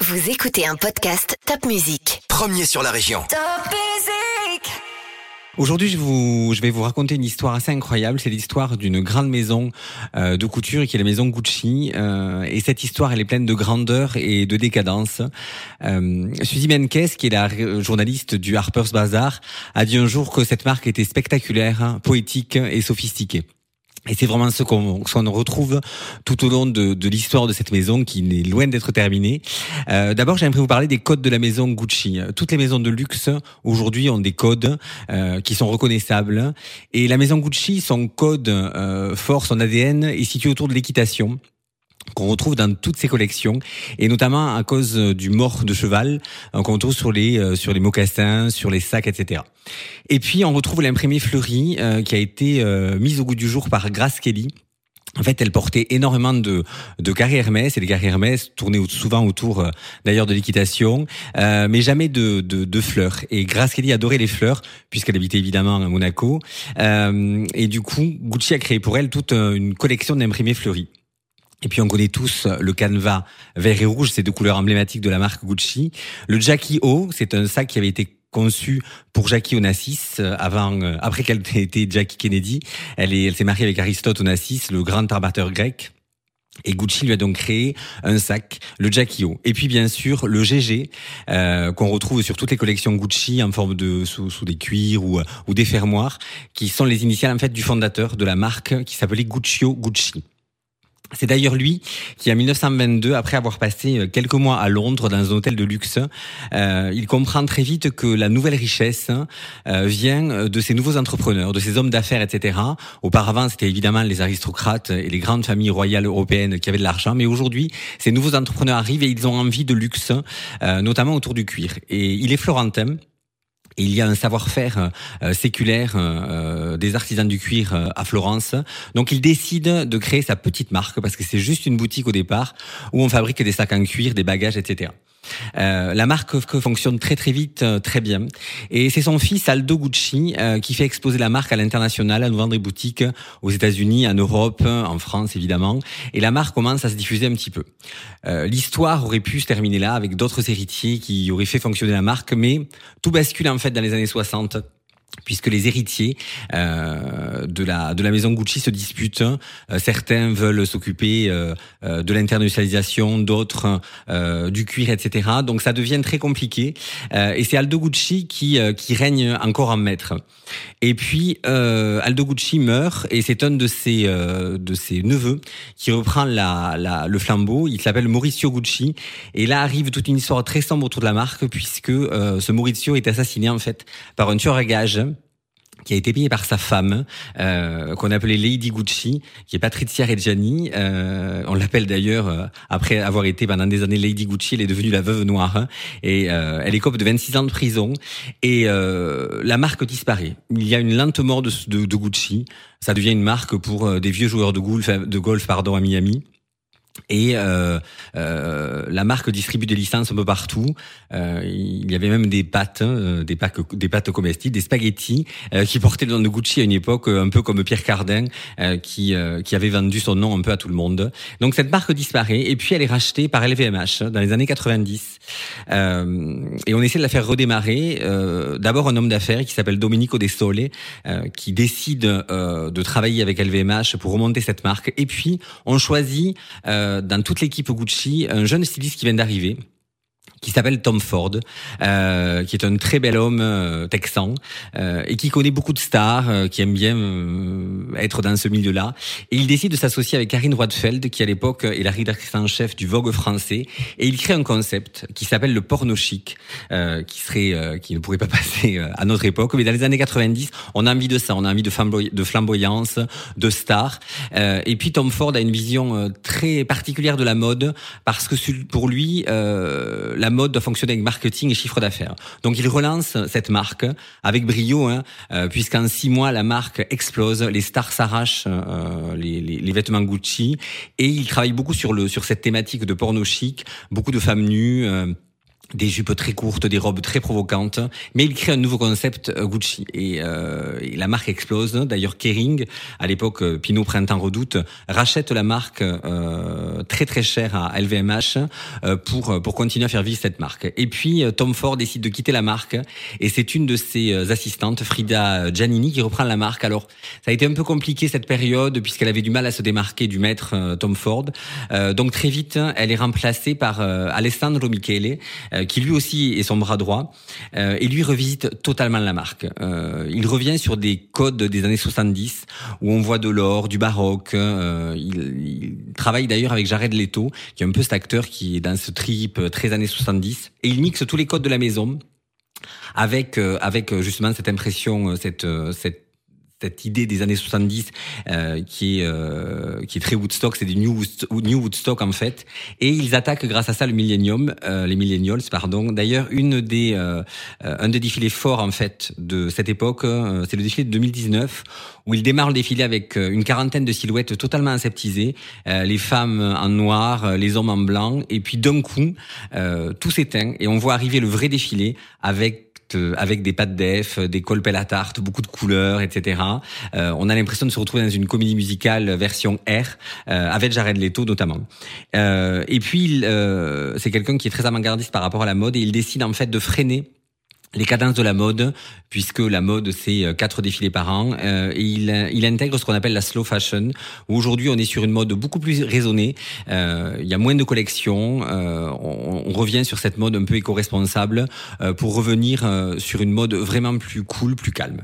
Vous écoutez un podcast Top Music. Premier sur la région. Top Music Aujourd'hui, je, vous, je vais vous raconter une histoire assez incroyable. C'est l'histoire d'une grande maison euh, de couture qui est la maison Gucci. Euh, et cette histoire, elle est pleine de grandeur et de décadence. Euh, Suzy Menkes, qui est la journaliste du Harper's Bazaar, a dit un jour que cette marque était spectaculaire, hein, poétique et sophistiquée. Et c'est vraiment ce qu'on retrouve tout au long de, l'histoire de cette maison qui n'est loin d'être terminée. Euh, D'abord, j'aimerais vous parler des codes de la maison Gucci. Toutes les maisons de luxe aujourd'hui ont des codes euh, qui sont reconnaissables. Et la maison Gucci, son code euh, fort, son ADN est situé autour de l'équitation qu'on retrouve dans toutes ses collections et notamment à cause du mort de cheval euh, qu'on retrouve sur les euh, sur les mocassins, sur les sacs, etc. Et puis on retrouve l'imprimé fleuri euh, qui a été mise au goût du jour par Grace Kelly. En fait, elle portait énormément de, de carrés Hermès, et les carrés Hermès tournaient souvent autour d'ailleurs de l'équitation, mais jamais de, de, de, fleurs. Et Grace Kelly adorait les fleurs, puisqu'elle habitait évidemment à Monaco. et du coup, Gucci a créé pour elle toute une collection d'imprimés fleuris. Et puis on connaît tous le canevas vert et rouge, c'est deux couleurs emblématiques de la marque Gucci. Le Jackie O, c'est un sac qui avait été conçu pour Jackie Onassis euh, avant, euh, après qu'elle ait été Jackie Kennedy. Elle est, elle s'est mariée avec Aristote Onassis, le grand armateur grec. Et Gucci lui a donc créé un sac, le Jackie O. Et puis bien sûr le GG euh, qu'on retrouve sur toutes les collections Gucci en forme de sous, sous des cuirs ou, ou des fermoirs, qui sont les initiales en fait du fondateur de la marque qui s'appelait Guccio Gucci. C'est d'ailleurs lui qui, en 1922, après avoir passé euh, quelques mois à Londres dans un hôtel de luxe, euh, il comprend très vite que la nouvelle richesse euh, vient de ces nouveaux entrepreneurs, de ces hommes d'affaires, etc. Auparavant, c'était évidemment les aristocrates et les grandes familles royales européennes qui avaient de l'argent, mais aujourd'hui, ces nouveaux entrepreneurs arrivent et ils ont envie de luxe, notamment autour du cuir. Et il est florentin il y a un savoir-faire euh, séculaire euh, des artisans du cuir euh, à Florence. Donc il décide de créer sa petite marque parce que c'est juste une boutique au départ où on fabrique des sacs en cuir, des bagages, etc. Euh, la marque fonctionne très très vite, euh, très bien. Et c'est son fils Aldo Gucci euh, qui fait exposer la marque à l'international, à nous vendre des boutiques aux États-Unis, en Europe, en France évidemment. Et la marque commence à se diffuser un petit peu. L'histoire aurait pu se terminer là avec d'autres héritiers qui auraient fait fonctionner la marque, mais tout bascule en fait dans les années 60 puisque les héritiers euh, de la de la maison Gucci se disputent. Euh, certains veulent s'occuper euh, euh de l'internationalisation, d'autres euh, du cuir, etc. Donc ça devient très compliqué. et c'est Aldo Gucci qui qui règne encore en maître. Et puis Aldo Gucci meurt et c'est un de ses de ses neveux qui reprend la, la le flambeau. Il s'appelle Mauricio Gucci. Et là arrive toute une histoire très sombre autour de la marque puisque ce Mauricio est assassiné en fait par un tueur à gages qui a été payé par sa femme, euh, qu'on appelait Lady Gucci, qui est Patrizia Reggiani. Euh, on l'appelle d'ailleurs, euh, après avoir été pendant des années Lady Gucci, elle est devenue la veuve noire. Hein, et elle écope de 26 ans de prison. Et la marque disparaît. Il y a une lente mort de Gucci. Ça devient une marque pour des vieux joueurs de golf, de golf pardon, à Miami. Et euh, euh, la marque distribue des licences un peu partout. Euh, il y avait même des pâtes, hein, des pâtes, des pâtes comestibles, des spaghettis euh, qui portaient le nom de Gucci à une époque, un peu comme Pierre Cardin, euh, qui euh, qui avait vendu son nom un peu à tout le monde. Donc cette marque disparaît et puis elle est rachetée par LVMH dans les années 90. Et on essaie de la faire redémarrer. D'abord un homme d'affaires qui s'appelle Domenico De Sole, qui décide de travailler avec LVMH pour remonter cette marque. Et puis on choisit euh, dans toute l'équipe Gucci un jeune styliste qui vient d'arriver qui s'appelle Tom Ford, euh, qui est un très bel homme euh, texan euh, et qui connaît beaucoup de stars, euh, qui aime bien euh, être dans ce milieu-là. Et il décide de s'associer avec Karine Roitfeld, qui à l'époque est la rédactrice en chef du Vogue français, et il crée un concept qui s'appelle le porno chic, qui serait, qui ne pourrait pas passer à notre époque, mais dans les années 90, on a envie de ça, on a envie de, de flamboyance, de stars. et puis Tom Ford a une vision très particulière de la mode parce que pour lui, la mode doit fonctionner avec marketing et chiffre d'affaires. Donc il relance cette marque avec brio, hein, euh, puisqu'en six mois la marque explose, les stars s'arrachent euh, les, les, les, vêtements Gucci et il travaille beaucoup sur le sur cette thématique de porno chic, beaucoup de femmes nues. Euh, des jupes très courtes, des robes très provocantes, mais il crée un nouveau concept euh, Gucci et, euh, la marque explose. D'ailleurs, Kering, à l'époque euh, Pinot Printemps Redoute, rachète la marque euh, très très cher à LVMH euh, pour pour continuer à faire vivre cette marque. Et puis Tom Ford décide de quitter la marque et c'est une de ses assistantes, Frida Giannini, qui reprend la marque. Alors, ça a été un peu compliqué cette période puisqu'elle avait du mal à se démarquer du maître Tom Ford. donc très vite, elle est remplacée par Alessandro Michele euh, qui lui aussi est son bras droit, euh, et lui revisite totalement la marque. Euh, il revient sur des codes des années 70 où on voit de l'or, du baroque. il, travaille d'ailleurs avec Jared Leto, qui est un peu cet acteur qui est dans ce trip très années 70, et il mixe tous les codes de la maison avec avec justement cette impression, cette cette cette idée des années 70 euh, qui est euh, qui est très Woodstock, c'est du New, Woodstock en fait, et ils attaquent grâce à ça le Millennium, euh, les Millennials pardon. D'ailleurs, une des euh, un des défilés forts en fait de cette époque, euh, c'est le défilé de 2019 où ils démarrent le défilé avec une quarantaine de silhouettes totalement aseptisées, les femmes en noir, les hommes en blanc, et puis d'un coup tout s'éteint et on voit arriver le vrai défilé avec euh, avec des pattes def, des colpes à tarte, beaucoup de couleurs, etc. Euh, on a l'impression de se retrouver dans une comédie musicale version R, euh, avec Jared Leto notamment. et puis, c'est quelqu'un qui est très avant-gardiste par rapport à la mode et il décide en fait de freiner les cadences de la mode, puisque la mode c'est euh, quatre défilés par an, euh, et il, il intègre ce qu'on appelle la slow fashion. Où aujourd'hui on est sur une mode beaucoup plus raisonnée. Euh, il y a moins de collections. Euh, on, on, revient sur cette mode un peu éco-responsable euh, pour revenir sur une mode vraiment plus cool, plus calme.